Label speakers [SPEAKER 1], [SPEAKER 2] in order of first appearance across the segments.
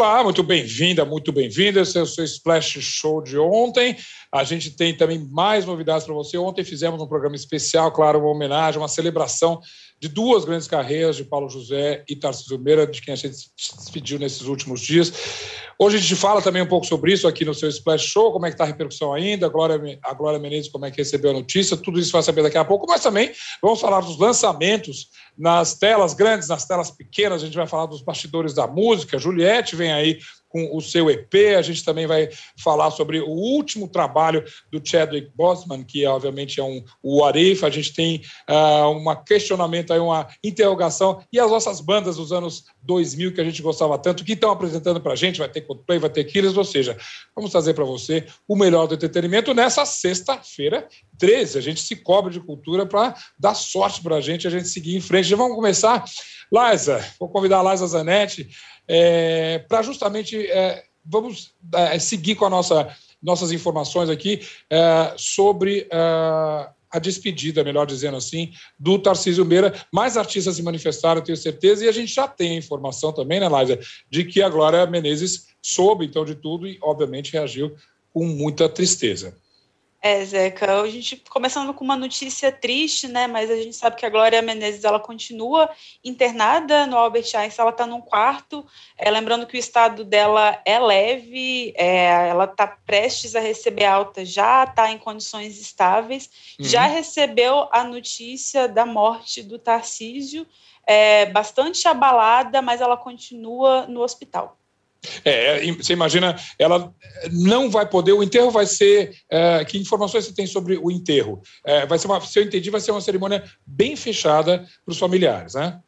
[SPEAKER 1] Olá, muito bem-vinda, muito bem-vinda. Esse é o seu Splash Show de ontem. A gente tem também mais novidades para você. Ontem fizemos um programa especial, claro, uma homenagem, uma celebração de duas grandes carreiras de Paulo José e Tarcísio Meira, de quem a gente se despediu nesses últimos dias. Hoje a gente fala também um pouco sobre isso aqui no seu Splash Show, como é que está a repercussão ainda, a Glória, a Glória Menezes, como é que recebeu a notícia, tudo isso vai saber daqui a pouco, mas também vamos falar dos lançamentos nas telas grandes, nas telas pequenas, a gente vai falar dos bastidores da música. Juliette vem aí com o seu EP. A gente também vai falar sobre o último trabalho do Chadwick Boseman, que obviamente é um o Arif. A gente tem uh, um questionamento aí, uma interrogação e as nossas bandas dos anos 2000 que a gente gostava tanto, que estão apresentando para a gente. Vai ter Coldplay, vai ter Killers, ou seja, vamos trazer para você o melhor do entretenimento nessa sexta-feira 13. A gente se cobre de cultura para dar sorte para a gente, a gente seguir em frente. Já vamos começar. Liza, vou convidar a Liza Zanetti é, para justamente é, vamos é, seguir com a nossa nossas informações aqui é, sobre é, a despedida, melhor dizendo assim, do Tarcísio Meira. Mais artistas se manifestaram, tenho certeza, e a gente já tem a informação também, né, Lásia, de que a Glória Menezes soube então de tudo e, obviamente, reagiu com muita tristeza.
[SPEAKER 2] É, Zeca, a gente começando com uma notícia triste, né? Mas a gente sabe que a Glória Menezes ela continua internada no Albert Einstein, ela está num quarto. É, lembrando que o estado dela é leve, é, ela está prestes a receber alta, já está em condições estáveis, uhum. já recebeu a notícia da morte do Tarcísio, é, bastante abalada, mas ela continua no hospital.
[SPEAKER 1] É, você imagina, ela não vai poder, o enterro vai ser. É, que informações você tem sobre o enterro? É, vai ser uma, se eu entendi, vai ser uma cerimônia bem fechada para os familiares, né?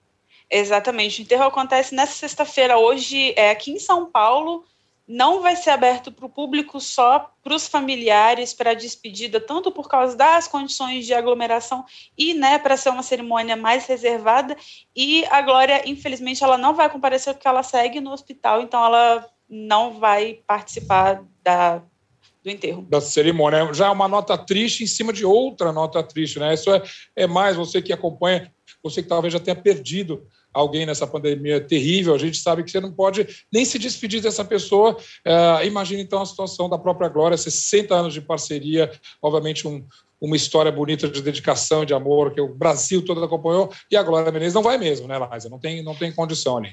[SPEAKER 2] Exatamente. O enterro acontece nessa sexta-feira, hoje, é aqui em São Paulo, não vai ser aberto para o público só para os familiares para a despedida, tanto por causa das condições de aglomeração e né, para ser uma cerimônia mais reservada. E a Glória, infelizmente, ela não vai comparecer porque ela segue no hospital, então ela não vai participar da, do enterro.
[SPEAKER 1] Da cerimônia. Já é uma nota triste em cima de outra nota triste, né? Isso é, é mais você que acompanha, você que talvez já tenha perdido alguém nessa pandemia terrível, a gente sabe que você não pode nem se despedir dessa pessoa. Uh, imagine então a situação da própria Glória, 60 anos de parceria, obviamente um, uma história bonita de dedicação, de amor, que o Brasil todo acompanhou, e a Glória Menezes não vai mesmo, né, Liza? Não tem, não tem condição ali.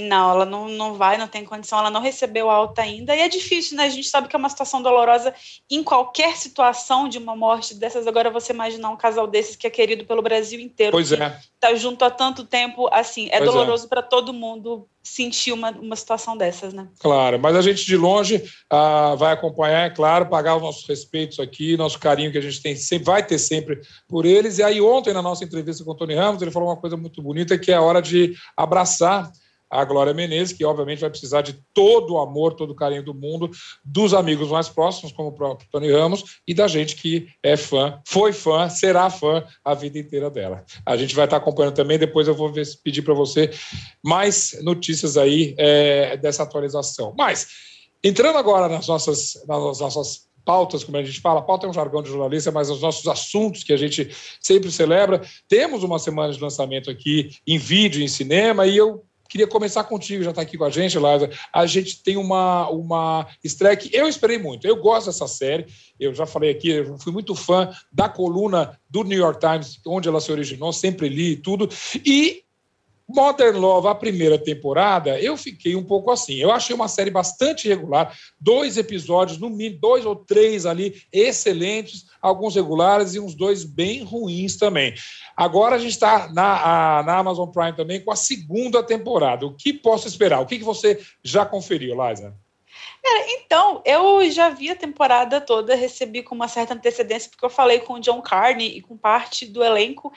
[SPEAKER 2] Não, ela não, não vai, não tem condição, ela não recebeu alta ainda. E é difícil, né? A gente sabe que é uma situação dolorosa em qualquer situação de uma morte dessas. Agora, você imaginar um casal desses que é querido pelo Brasil inteiro.
[SPEAKER 1] Pois é.
[SPEAKER 2] Tá junto há tanto tempo, assim, é pois é. doloroso é. para todo mundo sentir uma, uma situação dessas, né?
[SPEAKER 1] Claro, mas a gente de longe ah, vai acompanhar, é claro, pagar os nossos respeitos aqui, nosso carinho que a gente tem, sempre, vai ter sempre por eles. E aí, ontem, na nossa entrevista com o Tony Ramos, ele falou uma coisa muito bonita, que é a hora de abraçar a Glória Menezes, que obviamente vai precisar de todo o amor, todo o carinho do mundo, dos amigos mais próximos, como o próprio Tony Ramos, e da gente que é fã, foi fã, será fã a vida inteira dela. A gente vai estar acompanhando também, depois eu vou pedir para você mais notícias aí é, dessa atualização. Mas, entrando agora nas nossas, nas nossas pautas, como a gente fala, pauta é um jargão de jornalista, mas os nossos assuntos que a gente sempre celebra. Temos uma semana de lançamento aqui em vídeo, em cinema, e eu Queria começar contigo, já está aqui com a gente, Lázaro. A gente tem uma, uma estreia que eu esperei muito. Eu gosto dessa série. Eu já falei aqui, eu fui muito fã da coluna do New York Times, onde ela se originou, sempre li tudo. E Modern Love, a primeira temporada, eu fiquei um pouco assim. Eu achei uma série bastante regular, dois episódios, no mínimo, dois ou três ali, excelentes, alguns regulares e uns dois bem ruins também. Agora a gente está na, na Amazon Prime também com a segunda temporada. O que posso esperar? O que, que você já conferiu, Liza?
[SPEAKER 2] então, eu já vi a temporada toda, recebi com uma certa antecedência, porque eu falei com o John Carney e com parte do elenco.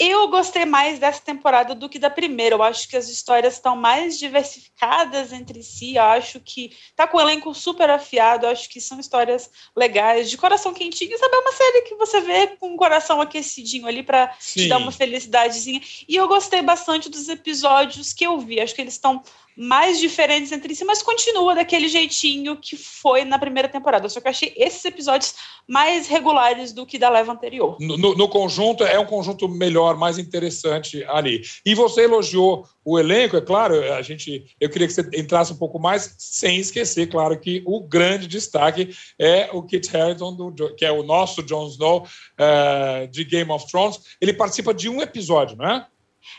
[SPEAKER 2] Eu gostei mais dessa temporada do que da primeira. Eu acho que as histórias estão mais diversificadas entre si. Eu acho que tá com o elenco super afiado. Eu acho que são histórias legais, de coração quentinho. Sabe, é uma série que você vê com o coração aquecidinho ali para te dar uma felicidadezinha. E eu gostei bastante dos episódios que eu vi. Acho que eles estão mais diferentes entre si, mas continua daquele jeitinho que foi na primeira temporada. Só que eu achei esses episódios mais regulares do que da leva anterior.
[SPEAKER 1] No, no conjunto, é um conjunto melhor, mais interessante ali. E você elogiou o elenco, é claro, a gente, eu queria que você entrasse um pouco mais, sem esquecer, claro, que o grande destaque é o Kit Harington, do, que é o nosso Jon Snow uh, de Game of Thrones. Ele participa de um episódio, não é?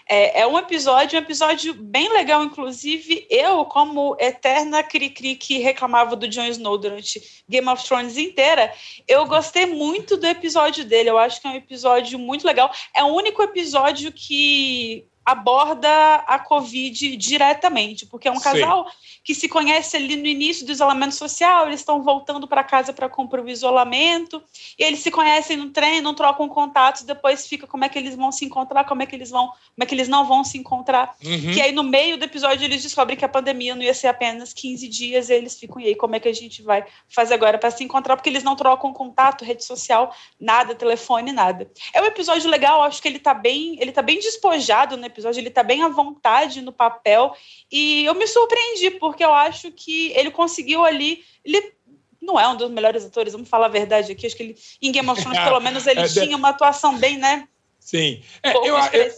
[SPEAKER 2] É, é, um episódio, um episódio bem legal, inclusive eu, como eterna cri-cri que reclamava do Jon Snow durante Game of Thrones inteira, eu gostei muito do episódio dele. Eu acho que é um episódio muito legal. É o único episódio que aborda a Covid diretamente, porque é um casal Sim. que se conhece ali no início do isolamento social, eles estão voltando para casa para cumprir o isolamento, e eles se conhecem no trem, não trocam contatos, depois fica como é que eles vão se encontrar, como é que eles vão, como é que eles não vão se encontrar. Uhum. Que aí no meio do episódio eles descobrem que a pandemia não ia ser apenas 15 dias, e eles ficam, e aí, como é que a gente vai fazer agora para se encontrar? Porque eles não trocam contato, rede social, nada, telefone, nada. É um episódio legal, acho que ele está bem, ele tá bem despojado no episódio episódio, ele tá bem à vontade no papel. E eu me surpreendi, porque eu acho que ele conseguiu ali. Ele não é um dos melhores atores, vamos falar a verdade aqui. Acho que ele, em Game of Thrones, pelo menos, ele é, tinha uma atuação bem, né?
[SPEAKER 1] Sim. É, eu, eu,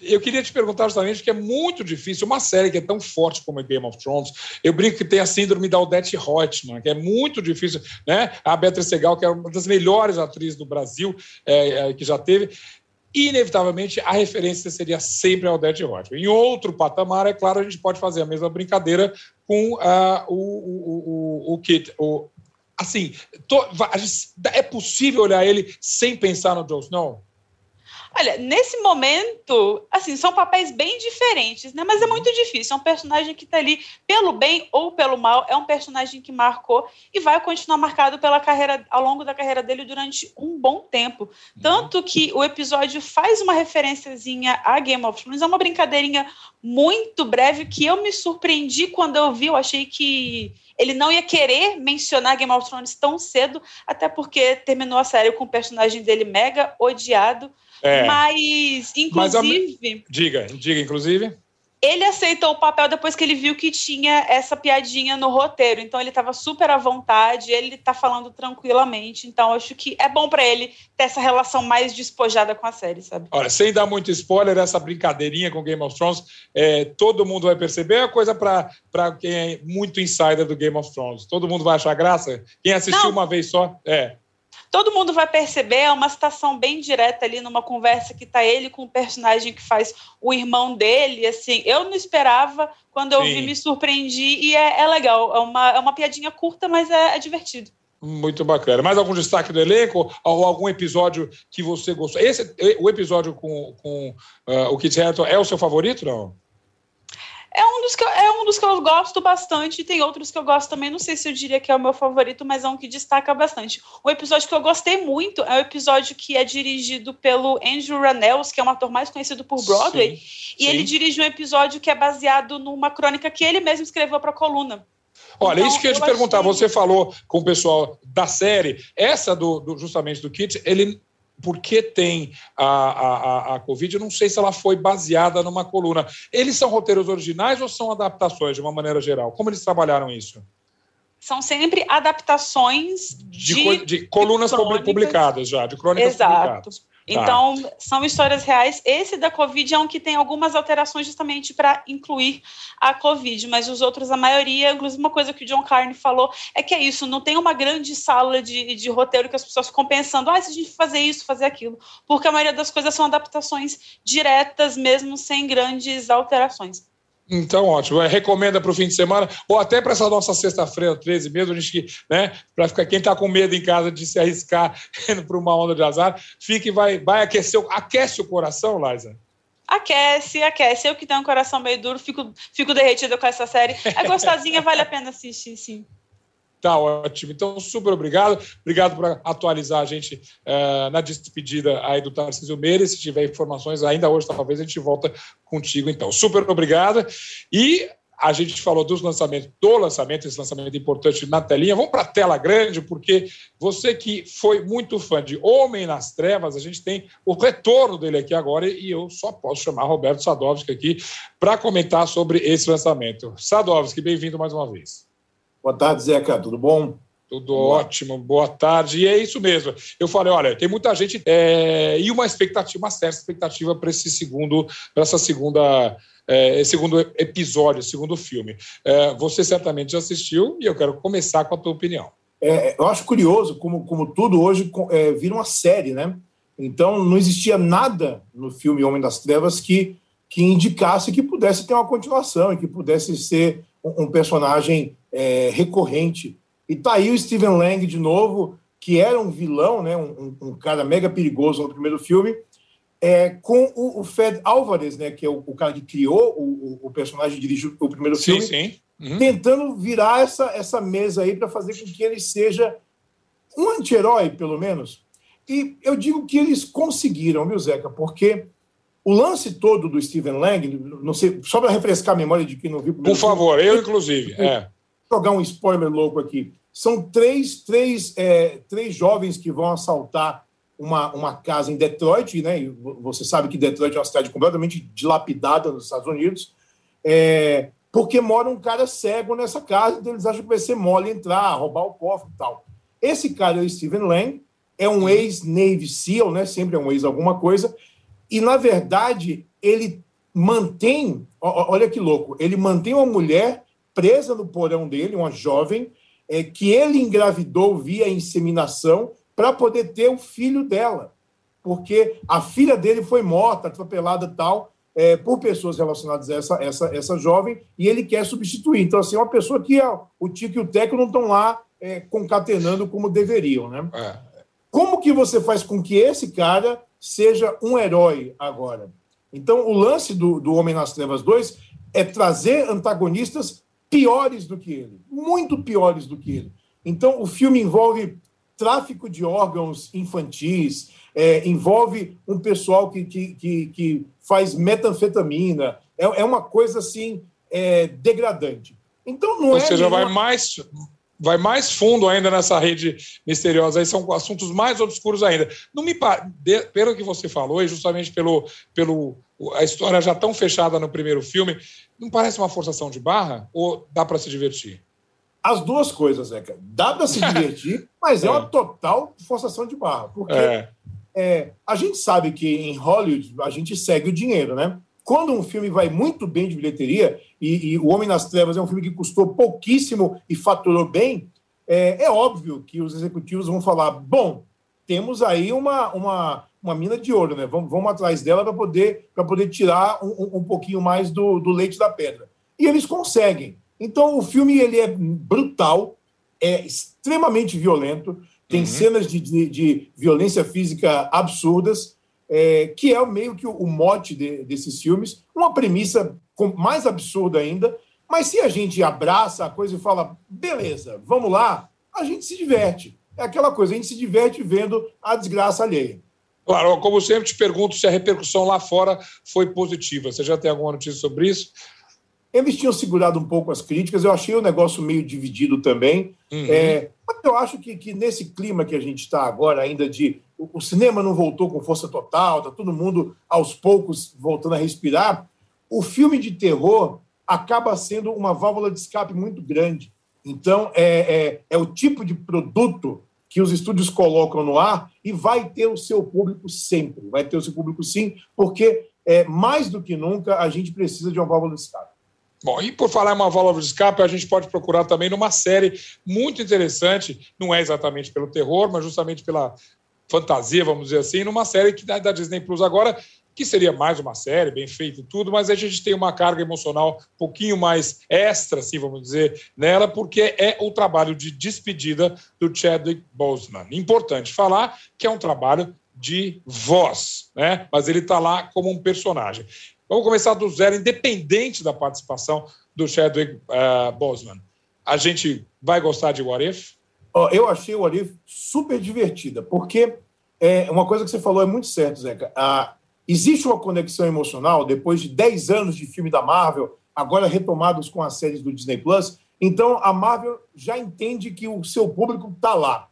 [SPEAKER 1] eu, queria te perguntar justamente que é muito difícil, uma série que é tão forte como Game of Thrones. Eu brinco que tem a síndrome da Odette Reutemann, que é muito difícil, né? A Beatriz Segal, que é uma das melhores atrizes do Brasil, é, é, que já teve inevitavelmente a referência seria sempre ao Dead. Em outro patamar, é claro, a gente pode fazer a mesma brincadeira com uh, o, o, o, o Kit. O, assim, é possível olhar ele sem pensar no Joe Snow?
[SPEAKER 2] Olha, nesse momento, assim, são papéis bem diferentes, né? Mas é muito difícil. É um personagem que tá ali pelo bem ou pelo mal. É um personagem que marcou e vai continuar marcado pela carreira, ao longo da carreira dele durante um bom tempo. Tanto que o episódio faz uma referenciazinha a Game of Thrones. É uma brincadeirinha muito breve que eu me surpreendi quando eu vi. Eu achei que ele não ia querer mencionar Game of Thrones tão cedo, até porque terminou a série com o personagem dele mega odiado. É. Mas, inclusive. Mas,
[SPEAKER 1] diga, diga, inclusive.
[SPEAKER 2] Ele aceitou o papel depois que ele viu que tinha essa piadinha no roteiro. Então ele estava super à vontade, ele está falando tranquilamente. Então acho que é bom para ele ter essa relação mais despojada com a série, sabe?
[SPEAKER 1] Olha, sem dar muito spoiler, essa brincadeirinha com Game of Thrones, é, todo mundo vai perceber. É coisa para quem é muito insider do Game of Thrones. Todo mundo vai achar graça. Quem assistiu Não. uma vez só, é
[SPEAKER 2] todo mundo vai perceber, é uma citação bem direta ali numa conversa que tá ele com o personagem que faz o irmão dele, assim, eu não esperava, quando eu Sim. vi me surpreendi e é, é, legal, é uma, é uma piadinha curta, mas é, é divertido.
[SPEAKER 1] Muito bacana. Mais algum destaque do elenco? Ou algum episódio que você gostou? Esse, o episódio com, com uh, o Kit Harington é o seu favorito, não?
[SPEAKER 2] É um, dos que eu, é um dos que eu gosto bastante, tem outros que eu gosto também, não sei se eu diria que é o meu favorito, mas é um que destaca bastante. O episódio que eu gostei muito é o episódio que é dirigido pelo Andrew Rannells, que é um ator mais conhecido por Broadway, sim, e sim. ele dirige um episódio que é baseado numa crônica que ele mesmo escreveu para a coluna.
[SPEAKER 1] Olha, então, isso que eu ia te perguntar, achei... você falou com o pessoal da série, essa do, do justamente do Kit, ele porque tem a, a, a Covid, eu não sei se ela foi baseada numa coluna. Eles são roteiros originais ou são adaptações, de uma maneira geral? Como eles trabalharam isso?
[SPEAKER 2] São sempre adaptações de,
[SPEAKER 1] de, de colunas publicadas já, de crônicas Exato. publicadas.
[SPEAKER 2] Tá. Então, são histórias reais. Esse da Covid é um que tem algumas alterações justamente para incluir a Covid, mas os outros, a maioria, inclusive uma coisa que o John Carney falou, é que é isso, não tem uma grande sala de, de roteiro que as pessoas ficam pensando, ah, se a gente fazer isso, fazer aquilo, porque a maioria das coisas são adaptações diretas, mesmo sem grandes alterações.
[SPEAKER 1] Então, ótimo. É, recomenda para o fim de semana, ou até para essa nossa sexta-feira, 13 mesmo, a gente, né, para ficar quem está com medo em casa de se arriscar indo para uma onda de azar, fique vai, vai aquecer, aquece o coração, Liza.
[SPEAKER 2] Aquece, aquece. Eu que tenho um coração meio duro, fico, fico derretida com essa série. É gostosinha, vale a pena assistir, sim.
[SPEAKER 1] Tá ótimo. Então, super obrigado. Obrigado por atualizar a gente uh, na despedida aí do Tarcísio Meire. Se tiver informações ainda hoje, talvez a gente volta contigo. Então, super obrigado. E a gente falou dos lançamentos, do lançamento, esse lançamento importante na telinha. Vamos para a tela grande, porque você que foi muito fã de Homem nas Trevas, a gente tem o retorno dele aqui agora e eu só posso chamar Roberto Sadovski aqui para comentar sobre esse lançamento. Sadovski, bem-vindo mais uma vez.
[SPEAKER 3] Boa tarde, Zeca, tudo bom?
[SPEAKER 1] Tudo ótimo, boa tarde. E é isso mesmo. Eu falei, olha, tem muita gente é, e uma expectativa, uma certa expectativa para esse segundo, para essa segunda, é, segundo episódio, segundo filme. É, você certamente já assistiu e eu quero começar com a tua opinião.
[SPEAKER 3] É, eu acho curioso como, como tudo hoje é, vira uma série, né? Então não existia nada no filme Homem das Trevas que que indicasse que pudesse ter uma continuação e que pudesse ser um, um personagem é, recorrente e tá aí o Steven Lang de novo, que era um vilão, né, um, um cara mega perigoso no primeiro filme, é, com o, o Fed Álvares, né, que é o, o cara que criou o, o, personagem, dirigiu o primeiro
[SPEAKER 1] sim,
[SPEAKER 3] filme,
[SPEAKER 1] sim.
[SPEAKER 3] Uhum. tentando virar essa, essa mesa aí para fazer com que ele seja um anti-herói, pelo menos. E eu digo que eles conseguiram, viu, Zeca? Porque o lance todo do Steven Lang, não sei, só para refrescar a memória de quem não viu.
[SPEAKER 1] Por favor, filme, eu inclusive. É.
[SPEAKER 3] Jogar um spoiler louco aqui. São três, três, é, três jovens que vão assaltar uma, uma casa em Detroit, né? E você sabe que Detroit é uma cidade completamente dilapidada nos Estados Unidos, é, porque mora um cara cego nessa casa, então eles acham que vai ser mole entrar, roubar o cofre e tal. Esse cara é o Steven Lang, é um ex-Navy SEAL, né? Sempre é um ex alguma coisa, e na verdade ele mantém, olha que louco, ele mantém uma mulher presa no porão dele, uma jovem, é, que ele engravidou via inseminação para poder ter o filho dela, porque a filha dele foi morta, atropelada tal, é, por pessoas relacionadas a essa, essa, essa jovem, e ele quer substituir. Então, assim, é uma pessoa que ó, o Tico e o Teco não estão lá é, concatenando como deveriam, né? É. Como que você faz com que esse cara seja um herói agora? Então, o lance do, do Homem nas Trevas 2 é trazer antagonistas piores do que ele, muito piores do que ele. Então, o filme envolve tráfico de órgãos infantis, é, envolve um pessoal que, que, que, que faz metanfetamina, é, é, uma coisa assim é, degradante. Então, não
[SPEAKER 1] Ou
[SPEAKER 3] é.
[SPEAKER 1] Ou seja, nenhuma... vai mais. Vai mais fundo ainda nessa rede misteriosa. Aí são assuntos mais obscuros ainda. Não me pelo que você falou e justamente pelo, pelo a história já tão fechada no primeiro filme, não parece uma forçação de barra ou dá para se divertir?
[SPEAKER 3] As duas coisas, Zeca. Dá para se divertir, mas é. é. uma total forçação de barra. Porque é. É, a gente sabe que em Hollywood a gente segue o dinheiro, né? Quando um filme vai muito bem de bilheteria, e, e O Homem nas Trevas é um filme que custou pouquíssimo e faturou bem, é, é óbvio que os executivos vão falar: bom, temos aí uma, uma, uma mina de ouro, né? Vamos, vamos atrás dela para poder, poder tirar um, um pouquinho mais do, do leite da pedra. E eles conseguem. Então, o filme ele é brutal, é extremamente violento, tem uhum. cenas de, de, de, violência física absurdas, é, que é meio que o, o mote de, desses filmes. Uma premissa mais absurda ainda, mas se a gente abraça a coisa e fala, beleza, vamos lá, a gente se diverte. É aquela coisa, a gente se diverte vendo a desgraça alheia.
[SPEAKER 1] Claro, como sempre, te pergunto se a repercussão lá fora foi positiva. Você já tem alguma notícia sobre isso?
[SPEAKER 3] Eles tinham segurado um pouco as críticas, eu achei o negócio meio dividido também. Uhum. É, mas eu acho que, que, nesse clima que a gente está agora, ainda de. O, o, cinema não voltou com força total, está todo mundo aos poucos voltando a respirar. O filme de terror acaba sendo uma válvula de escape muito grande. Então, é, é, é o tipo de produto que os estúdios colocam no ar e vai ter o seu público sempre, vai ter o seu público sim, porque é, mais do que nunca a gente precisa de uma válvula de escape.
[SPEAKER 1] Bom, e por falar em uma válvula de escape, a gente pode procurar também numa série muito interessante, não é exatamente pelo terror, mas justamente pela fantasia, vamos dizer assim, numa série que da Disney Plus agora que seria mais uma série, bem feita e tudo, mas a gente tem uma carga emocional um pouquinho mais extra, assim, vamos dizer, nela, porque é o trabalho de despedida do Chadwick Boseman. Importante falar que é um trabalho de voz, né? mas ele está lá como um personagem. Vamos começar do zero, independente da participação do Chadwick uh, Boseman. A gente vai gostar de What If?
[SPEAKER 3] eu achei o What If super divertida, porque é, uma coisa que você falou é muito certo, Zeca. A, Existe uma conexão emocional, depois de 10 anos de filme da Marvel, agora retomados com as séries do Disney Plus. Então, a Marvel já entende que o seu público está lá.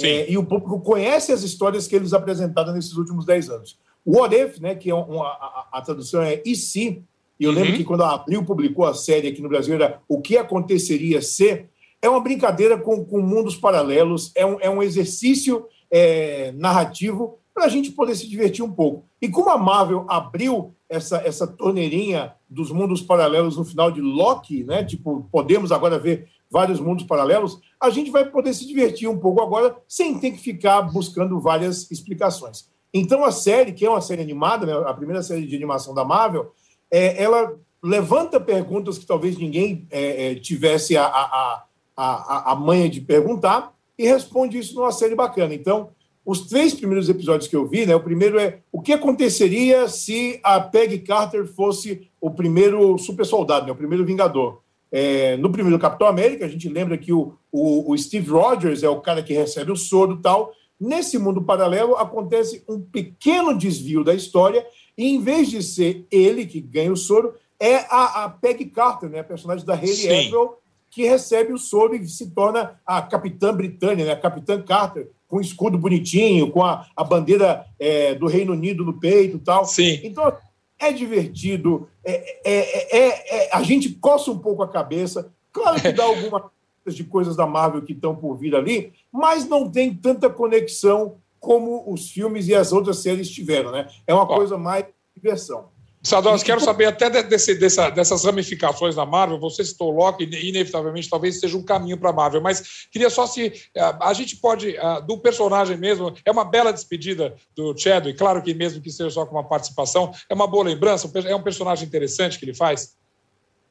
[SPEAKER 3] É, e o público conhece as histórias que eles apresentaram nesses últimos 10 anos. O What If, né, que é uma, a, a, tradução é e se, e eu uhum. lembro que quando a Abril publicou a série aqui no Brasil era O que aconteceria se, é uma brincadeira com, com mundos paralelos, é um, é um exercício é, narrativo para a gente poder se divertir um pouco. E como a Marvel abriu essa, essa torneirinha dos mundos paralelos no final de Loki, né? Tipo, podemos agora ver vários mundos paralelos, a gente vai poder se divertir um pouco agora sem ter que ficar buscando várias explicações. Então a série, que é uma série animada, né, a primeira série de animação da Marvel, é, ela levanta perguntas que talvez ninguém é, é, tivesse a, a, a, a manha de perguntar e responde isso numa série bacana. Então, os três primeiros episódios que eu vi, né? O primeiro é o que aconteceria se a Peggy Carter fosse o primeiro super soldado, né? O primeiro Vingador. É, no primeiro Capitão América, a gente lembra que o, o, o Steve Rogers é o cara que recebe o soro e tal. Nesse mundo paralelo, acontece um pequeno desvio da história, e em vez de ser ele que ganha o soro, é a, a Peggy Carter, né? A personagem da Hayley Atwell, que recebe o soro e se torna a Capitã Britânia, né? a Capitã Carter, com o escudo bonitinho, com a, a bandeira é, do Reino Unido no peito e tal.
[SPEAKER 1] Sim.
[SPEAKER 3] Então, é divertido, é, é, é, a gente coça um pouco a cabeça. Claro que dá algumas de coisas da Marvel que estão por vir ali, mas não tem tanta conexão como os filmes e as outras séries tiveram, né? É uma coisa mais diversão.
[SPEAKER 1] Sadós, quero saber até desse, dessa, dessas ramificações da Marvel. Você citou Loki, inevitavelmente talvez seja um caminho para a Marvel, mas queria só se a gente pode, do personagem mesmo, é uma bela despedida do Chadwick, claro que mesmo que seja só com uma participação, é uma boa lembrança, é um personagem interessante que ele faz?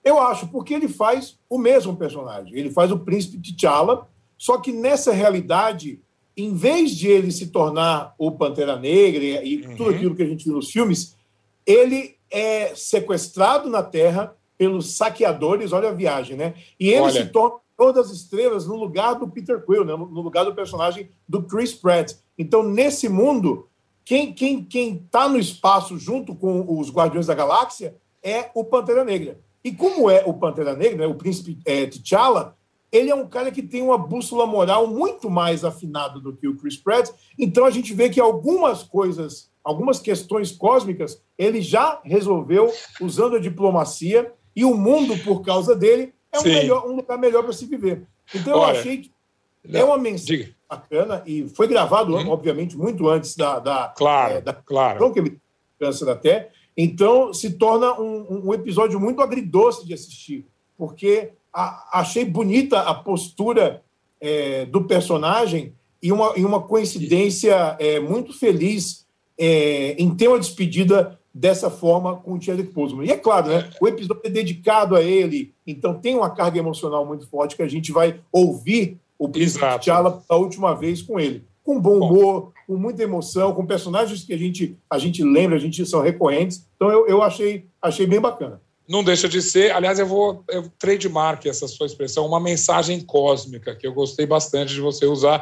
[SPEAKER 3] Eu acho, porque ele faz o mesmo personagem. Ele faz o príncipe T'Challa, só que nessa realidade, em vez de ele se tornar o Pantera Negra e, uhum. tudo aquilo que a gente viu nos filmes, ele é sequestrado na Terra pelos saqueadores, olha a viagem, né? E ele olha. se torna todas as estrelas no lugar do Peter Quill, né? no lugar do personagem do Chris Pratt. Então, nesse mundo, quem quem quem está no espaço junto com os Guardiões da Galáxia é o Pantera Negra. E como é o Pantera Negra, né? o príncipe é, T'Challa, ele é um cara que tem uma bússola moral muito mais afinada do que o Chris Pratt. Então a gente vê que algumas coisas algumas questões cósmicas ele já resolveu usando a diplomacia e o mundo, por causa dele, é um, melhor, um lugar melhor para se viver. Então, Olha, eu achei que é uma mensagem diga. bacana e foi gravado, hum. obviamente, muito antes da, da,
[SPEAKER 1] claro, é, da claro.
[SPEAKER 3] que ele câncer até. Então, se torna um, um, episódio muito agridoce de assistir, porque a, achei bonita a postura é, do personagem e uma, e uma coincidência é, muito feliz é, em ter uma despedida dessa forma com o Chadwick Boseman. E é claro, né, o episódio é dedicado a ele, então tem uma carga emocional muito forte que a gente vai ouvir o Príncipe T'Challa a última vez com ele. Com bom humor, com muita emoção, com personagens que a gente, a gente lembra, a gente são recorrentes. Então eu, eu achei, achei bem bacana.
[SPEAKER 1] Não deixa de ser, aliás, eu vou eu trademark essa sua expressão, uma mensagem cósmica, que eu gostei bastante de você usar.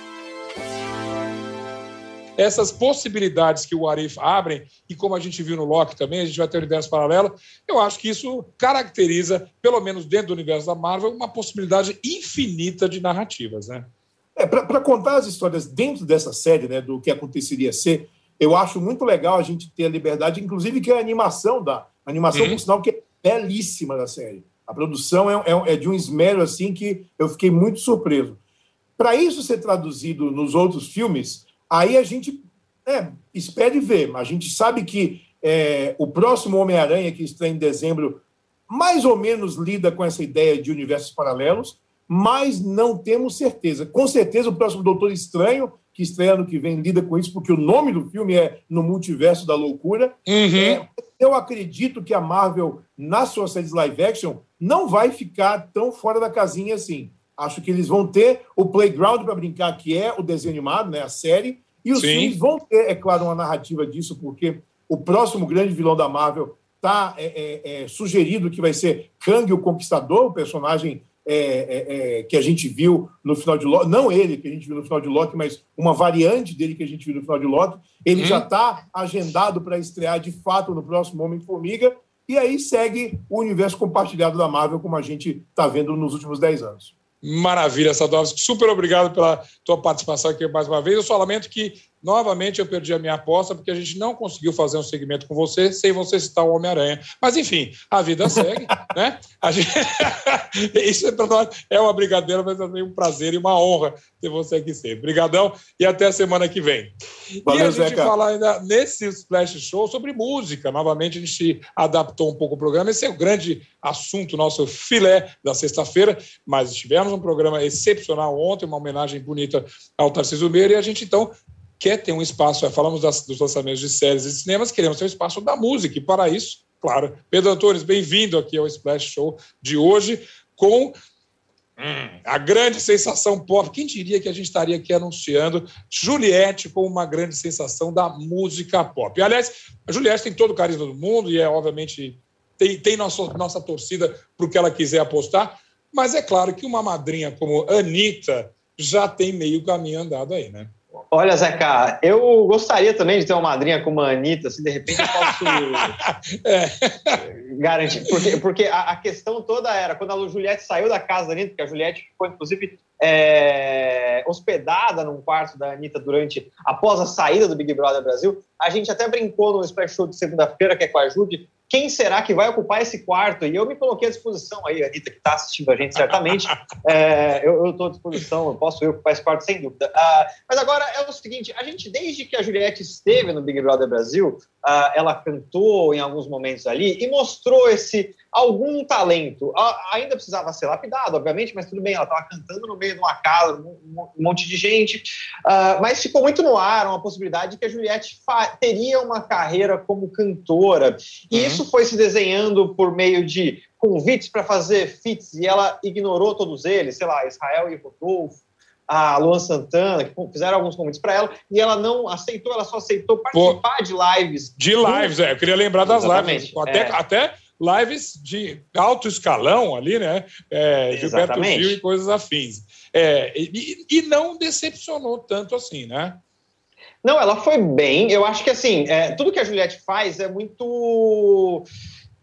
[SPEAKER 1] essas possibilidades que o Arif abrem, e como a gente viu no Loki também, a gente vai ter o universo paralelo, eu acho que isso caracteriza, pelo menos dentro do universo da Marvel, uma possibilidade infinita de narrativas, né?
[SPEAKER 3] É, Para contar as histórias dentro dessa série, né, do que aconteceria ser, eu acho muito legal a gente ter a liberdade, inclusive que a animação da a animação, uhum. por sinal, que é belíssima da série. A produção é, é, é de um esmero assim que eu fiquei muito surpreso. Para isso ser traduzido nos outros filmes, Aí a gente é, espera e vê. A gente sabe que é, o próximo Homem-Aranha, que está em dezembro, mais ou menos lida com essa ideia de universos paralelos, mas não temos certeza. Com certeza, o próximo Doutor Estranho que estreia ano que vem lida com isso, porque o nome do filme é No Multiverso da Loucura. Uhum. É, eu acredito que a Marvel, nas suas séries live action, não vai ficar tão fora da casinha assim. Acho que eles vão ter o playground para brincar, que é o desenho animado, né, a série, e os Sim. filmes vão ter, é claro, uma narrativa disso, porque o próximo grande vilão da Marvel está é, é, é, sugerido que vai ser Kang o Conquistador, o personagem é, é, é, que a gente viu no final de Loki, não ele que a gente viu no final de Loki, mas uma variante dele que a gente viu no final de Loki. Ele hum. já está agendado para estrear de fato no próximo Homem-Formiga, e aí segue o universo compartilhado da Marvel, como a gente está vendo nos últimos 10 anos.
[SPEAKER 1] Maravilha, Sadovski. Super obrigado pela tua participação aqui mais uma vez. Eu só lamento que Novamente eu perdi a minha aposta porque a gente não conseguiu fazer um segmento com você sem você citar o Homem-Aranha. Mas enfim, a vida segue, né? Gente... Isso é para nós é uma brigadeira, mas também um prazer e uma honra ter você aqui sempre. Obrigadão e até a semana que vem. Valeu, e a gente Zeca. falar ainda nesse Splash Show sobre música. Novamente a gente adaptou um pouco o programa. Esse é o grande assunto, nosso filé da sexta-feira. Mas tivemos um programa excepcional ontem, uma homenagem bonita ao Tarcísio Meira e a gente então quer ter um espaço, falamos das, dos lançamentos de séries e cinemas, queremos ter um espaço da música, e para isso, claro. Pedro Antunes, bem-vindo aqui ao Splash Show de hoje, com hum, a grande sensação pop. Quem diria que a gente estaria aqui anunciando Juliette como uma grande sensação da música pop? Aliás, a Juliette tem todo o carisma do mundo e é, obviamente, tem, tem nossa torcida para o que ela quiser apostar, mas é claro que uma madrinha como Anitta já tem meio caminho andado aí, né?
[SPEAKER 4] Olha, Zeca, eu gostaria também de ter uma madrinha como a Anitta, assim, de repente eu posso é. garantir. Porque, porque a, a, questão toda era, quando a Juliette saiu da casa da Anitta, porque a Juliette foi, inclusive, é, hospedada num quarto da Anitta durante, após a saída do Big Brother Brasil, a gente até brincou no special de segunda-feira, que é com a Jude, quem será que vai ocupar esse quarto? E eu me coloquei à disposição aí, Anitta, que está assistindo a gente certamente. é, eu estou à disposição, eu posso eu ocupar esse quarto sem dúvida. Uh, mas agora é o seguinte: a gente, desde que a Juliette esteve no Big Brother Brasil, uh, ela cantou em alguns momentos ali e mostrou esse algum talento. ainda precisava ser lapidado, obviamente, mas tudo bem, ela estava cantando no meio de uma casa, um, monte de gente, uh, mas ficou muito no ar uma possibilidade de que a Juliette teria uma carreira como cantora. E uhum. isso foi se desenhando por meio de convites para fazer feats, e ela ignorou todos eles, sei lá, Israel e Rodolfo, a Luan Santana, que fizeram alguns convites para ela, e ela não aceitou, ela só aceitou participar Pô, de lives.
[SPEAKER 1] De lives, é. Eu queria lembrar das Exatamente, lives. Até, é. até lives de alto escalão ali, né? É, Gilberto Gil e coisas afins. É, e, e, não decepcionou tanto assim, né?
[SPEAKER 4] Não, ela foi bem. Eu acho que assim, é, tudo que a Juliette faz é muito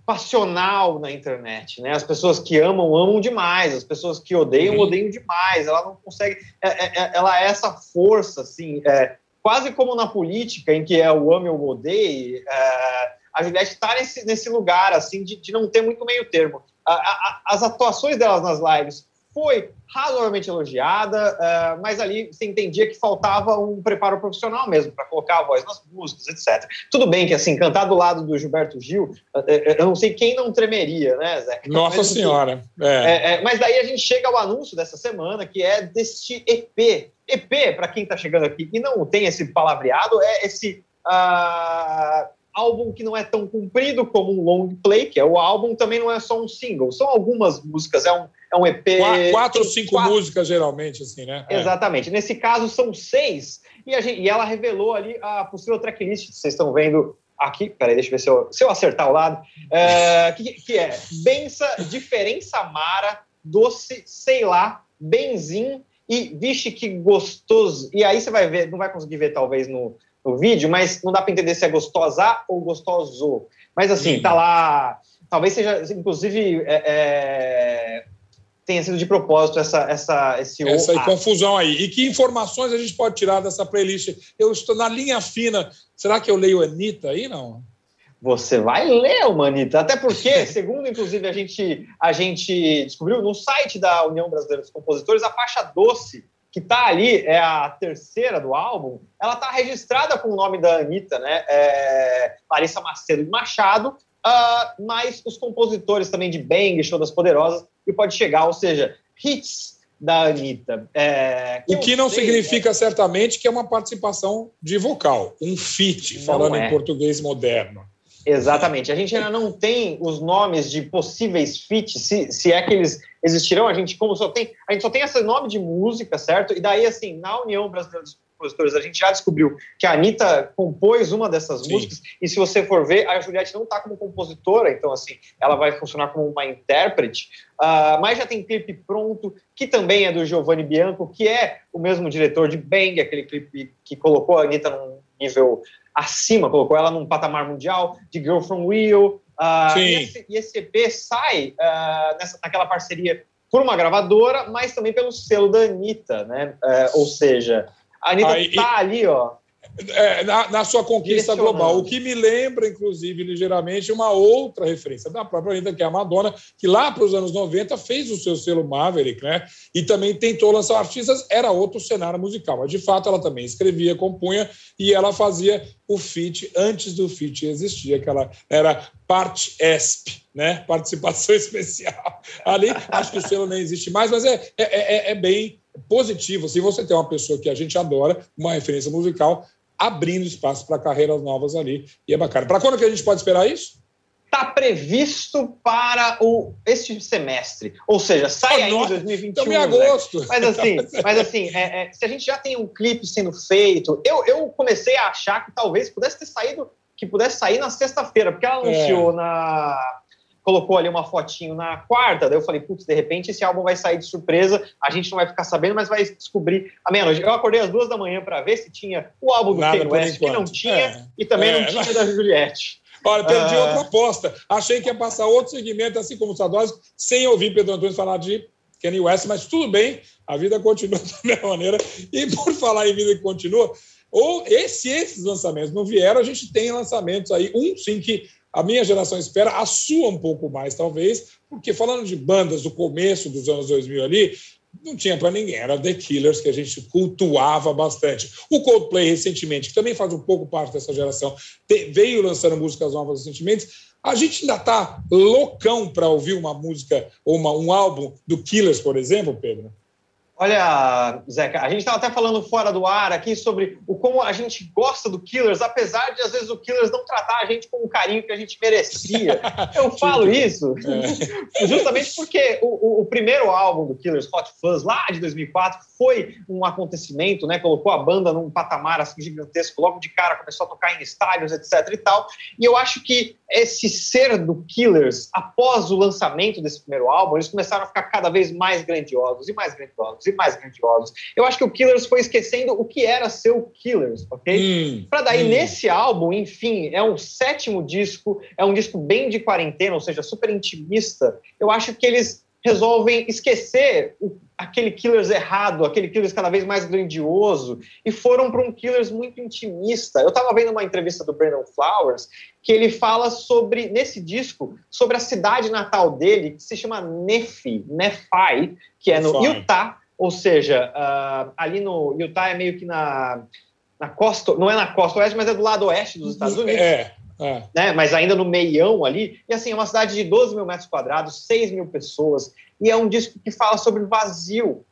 [SPEAKER 4] passional na internet, né? As pessoas que amam amam demais, as pessoas que odeiam uhum. odeiam demais. Ela não consegue, é, é, é ela é essa força, assim, é, quase como na política em que é o ame ou odeie. É, a Juliette está nesse, nesse lugar, assim, de, de não ter muito meio termo. A, a, as atuações delas nas lives foi razoavelmente elogiada, uh, mas ali você entendia que faltava um preparo profissional mesmo para colocar a voz nas músicas, etc. Tudo bem que, assim, cantar do lado do Gilberto Gil, uh, eu não sei quem não tremeria, né, Zé?
[SPEAKER 1] Nossa mas, Senhora!
[SPEAKER 4] É. É, é, mas daí a gente chega ao anúncio dessa semana, que é deste EP. EP, para quem está chegando aqui e não tem esse palavreado, é esse. Uh, álbum que não é tão comprido como um long play, que é o álbum, também não é só um single. São algumas músicas, é um, é um EP.
[SPEAKER 1] Quatro, quatro ou cinco quatro. músicas, geralmente, assim, né?
[SPEAKER 4] É. Exatamente. É. Nesse caso, são seis. E, a gente, e ela revelou ali a possível tracklist. Vocês estão vendo aqui. Peraí, deixa eu ver se eu, se eu acertar o lado. É, que, que é Bença, Diferença Mara, Doce, Sei Lá, Benzim e Vixe Que Gostoso. E aí você vai ver, não vai conseguir ver talvez no, no vídeo, mas não dá para entender se é gostosa ou gostoso. Mas assim, Sim. tá lá. Talvez seja, inclusive, é, é, tenha sido de propósito essa, essa, esse
[SPEAKER 1] essa aí, confusão aí. E que informações a gente pode tirar dessa playlist? Eu estou na linha fina. Será que eu leio Anitta aí, não?
[SPEAKER 4] Você vai ler Manita, até porque, segundo inclusive a gente, a gente descobriu no site da União Brasileira dos Compositores, a faixa doce que está ali, é a terceira do álbum, ela está registrada com o nome da Anitta, né? É Larissa Macedo de Machado, uh, mas os compositores também de Bang, Show das Poderosas, e pode chegar, ou seja, hits da Anitta.
[SPEAKER 1] É, o que não sei, significa é... certamente que é uma participação de vocal, um feat, falando é. em português moderno.
[SPEAKER 4] Exatamente. A gente ainda não tem os nomes de possíveis feats, se, se é que eles existirão. A gente, como só tem, a gente só tem esse nome de música, certo? E daí, assim, na União Brasileira dos Compositores, a gente já descobriu que a Anitta compôs uma dessas Sim. músicas. E se você for ver, a Juliette não está como compositora, então, assim, ela vai funcionar como uma intérprete. Uh, mas já tem clipe pronto, que também é do Giovanni Bianco, que é o mesmo diretor de Bang, aquele clipe que colocou a Anitta num nível acima, colocou ela num patamar mundial, de Girl From Rio. Uh, e, esse, e, esse, EP sai uh, nessa, naquela parceria por uma gravadora, mas também pelo selo da Anitta, né? Uh, ou seja, a Anitta está ali, ó,
[SPEAKER 1] é, na, na, sua conquista global. O que me lembra, inclusive, ligeiramente, uma outra referência da própria Anitta, que é a Madonna, que lá para os anos 90 fez o seu selo Maverick, né? E também tentou lançar artistas, era outro cenário musical. Mas, de fato, ela também escrevia, compunha e ela fazia o feat antes do feat existir, que ela era parte ESP, né? Participação especial. Ali, acho que o selo nem existe mais, mas é, é, é, é bem positivo. Se você tem uma pessoa que a gente adora, uma referência musical, abrindo espaço para carreiras novas ali. E é bacana. Para quando que a gente pode esperar isso?
[SPEAKER 4] Está previsto para o este semestre, ou seja, sai oh, ainda em 2021. Estamos
[SPEAKER 1] em agosto.
[SPEAKER 4] Né? Mas assim, mas assim é, é, se a gente já tem um clipe sendo feito, eu, eu comecei a achar que talvez pudesse ter saído, que pudesse sair na sexta-feira, porque ela anunciou é. na colocou ali uma fotinho na quarta, daí eu falei, putz, de repente esse álbum vai sair de surpresa, a gente não vai ficar sabendo, mas vai descobrir a meia-noite. Eu acordei às duas da manhã para ver se tinha o álbum do Kanye West, que não tinha, é. e também é. não tinha da Juliette.
[SPEAKER 1] Olha, perdi uh... outra aposta. Achei que ia passar outro segmento, assim como o Sadose, sem ouvir Pedro Antônio falar de Kanye West, mas tudo bem, a vida continua da mesma maneira. E por falar em vida que continua, ou se esses lançamentos não vieram, a gente tem lançamentos aí, um sim que a minha geração espera, a sua um pouco mais, talvez, porque falando de bandas do começo dos anos 2000 ali, não tinha para ninguém, era The Killers, que a gente cultuava bastante. O Coldplay, recentemente, que também faz um pouco parte dessa geração, veio lançando músicas novas recentemente. A gente ainda está loucão para ouvir uma música ou uma, um álbum do Killers, por exemplo, Pedro?
[SPEAKER 4] Olha, Zeca, a gente estava até falando fora do ar aqui sobre o como a gente gosta do Killers, apesar de às vezes o Killers não tratar a gente com o carinho que a gente merecia. Eu falo isso é. justamente porque o, o, primeiro álbum do Killers, Hot Fuzz, lá de 2004, foi um acontecimento, né? Colocou a banda num patamar assim gigantesco, logo de cara começou a tocar em estádios, etc. e tal. E eu acho que esse ser do Killers, após o lançamento desse primeiro álbum, eles começaram a ficar cada vez mais grandiosos e mais grandiosos e mais grandiosos. Eu acho que o Killers foi esquecendo o que era ser o Killers, ok? Hum, Para daí, hum. nesse álbum, enfim, é um sétimo disco, é um disco bem de quarentena, ou seja, super intimista. Eu acho que eles resolvem esquecer o, aquele Killers errado, aquele Killers cada vez mais grandioso, e foram para um Killers muito intimista. Eu estava vendo uma entrevista do Brandon Flowers que ele fala sobre, nesse disco, sobre a cidade natal dele, que se chama Nephi, Nephi, que é no Utah, ou seja, uh, ali no Utah é meio que na, na costa, não é na costa oeste, mas é do lado oeste dos Estados Unidos.
[SPEAKER 1] É. É.
[SPEAKER 4] Né? Mas ainda no meião ali. E assim, é uma cidade de 12 mil metros quadrados, 6 mil pessoas. E é um disco que fala sobre vazio,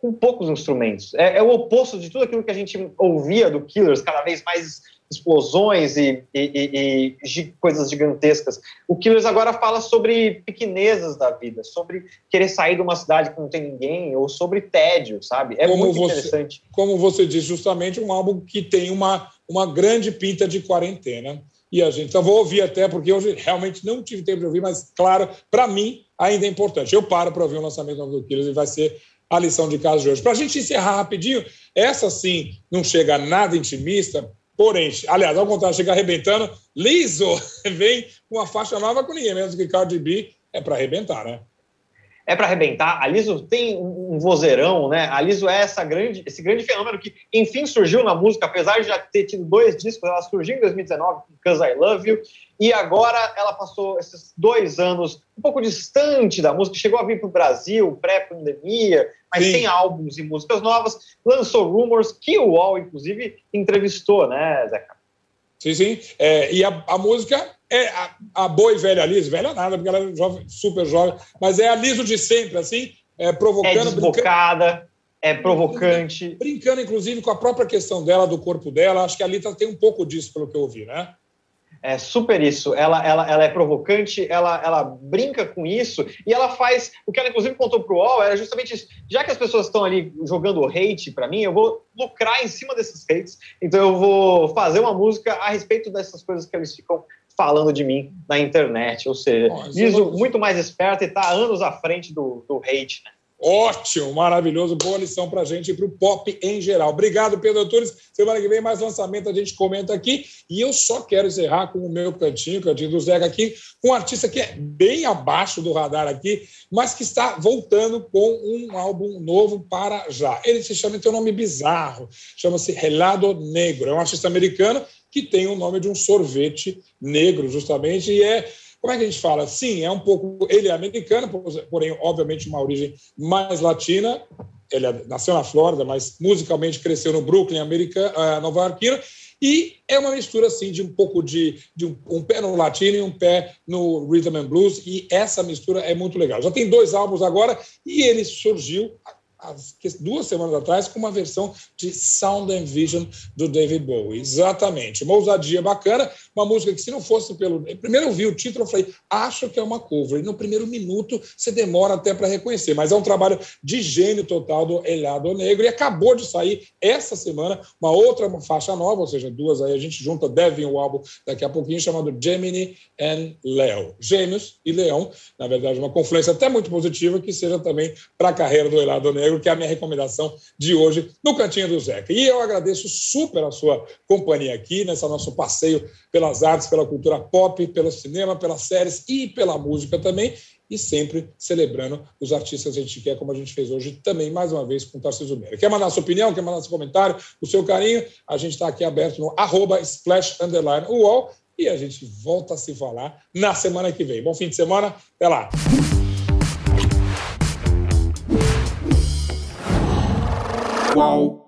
[SPEAKER 4] com poucos instrumentos. É, é, o oposto de tudo aquilo que a gente ouvia do Killers, cada vez mais explosões e, e, e, e, coisas gigantescas. O Killers agora fala sobre pequenezas da vida, sobre querer sair de uma cidade que não tem ninguém, ou sobre tédio, sabe? É como muito
[SPEAKER 1] você,
[SPEAKER 4] interessante.
[SPEAKER 1] Como você disse, justamente um álbum que tem uma, uma grande pinta de quarentena. E a gente, só vou ouvir até, porque hoje realmente não tive tempo de ouvir, mas, claro, para mim ainda é importante. Eu paro para ouvir o lançamento do Killers e vai ser a lição de casa de hoje. Para a gente encerrar rapidinho, essa sim não chega nada intimista, Porém, aliás, ao contrário, chega arrebentando, liso, vem com uma faixa nova com ninguém menos que Cardi B, é para arrebentar, né?
[SPEAKER 4] É para arrebentar. A Liso tem um vozeirão, né? A Liso é essa grande, esse grande fenômeno que, enfim, surgiu na música, apesar de já ter tido dois discos, ela surgiu em 2019 com Cause I Love You, e agora ela passou esses dois anos um pouco distante da música, chegou a vir para o Brasil, pré-pandemia, mas Sim. sem álbuns e músicas novas, lançou Rumors, que o UOL, inclusive, entrevistou, né, Zeca?
[SPEAKER 1] Sim, sim. É, e a, a, música é a, a boa e velha Liso, velha nada, porque ela é jovem, super jovem, mas é a Liso de sempre, assim, é, provocando. É
[SPEAKER 4] desbocada, é provocante.
[SPEAKER 1] Brincando, inclusive, com a própria questão dela, do corpo dela. Acho que a Lita tem um pouco disso, pelo que eu ouvi, né?
[SPEAKER 4] É super isso. Ela, ela, ela é provocante, ela, ela brinca com isso e ela faz. O que ela, inclusive, contou pro UOL era justamente isso. Já que as pessoas estão ali jogando hate para mim, eu vou lucrar em cima desses hates. Então, eu vou fazer uma música a respeito dessas coisas que eles ficam falando de mim na internet. Ou seja, Liso muito mais esperto e está anos à frente do, do hate, né?
[SPEAKER 1] Ótimo, maravilhoso, boa lição para a gente e para o pop em geral. Obrigado, Pedro Antunes. Semana que vem, mais lançamento, a gente comenta aqui. E eu só quero encerrar com o meu cantinho, cantinho do Zeca aqui, com um artista que é bem abaixo do radar aqui, mas que está voltando com um álbum novo para já. Ele se chama, tem um nome bizarro, chama-se Relado Negro. É um artista americano que tem o nome de um sorvete negro, justamente, e é como é que a gente fala? Sim, é um pouco. Ele é americano, porém, obviamente, uma origem mais latina. Ele é, nasceu na Flórida, mas musicalmente cresceu no Brooklyn, americano, uh, nova Yorkina. E é uma mistura assim de um pouco de, de um, um, pé no latino e um pé no rhythm and blues. E essa mistura é muito legal. Já tem dois álbuns agora e ele surgiu duas semanas atrás com uma versão de Sound and Vision do David Bowie. Exatamente. Uma ousadia bacana, uma música que se não fosse pelo... Primeiro eu vi o título e falei, acho que é uma cover. E no primeiro minuto você demora até para reconhecer, mas é um trabalho de gênio total do Elhado Negro e acabou de sair essa semana uma outra faixa nova, ou seja, duas aí, a gente junta, deve o álbum daqui a pouquinho, chamado Gemini and Leo. Gêmeos e Leão, na verdade uma confluência até muito positiva que seja também para a carreira do Elhado Negro Negro, que é a minha recomendação de hoje no Cantinho do Zeca. E eu agradeço super a sua companhia aqui, nesse nosso passeio pelas artes, pela cultura pop, pelo cinema, pelas séries e pela música também. E sempre celebrando os artistas que a gente quer, como a gente fez hoje também, mais uma vez, com o Tarcísio Meira. Quer mandar sua opinião, quer mandar seu comentário, o seu carinho? A gente está aqui aberto no arroba splash underline UOL e a gente volta a se falar na semana que vem. Bom fim de semana, até lá! Qual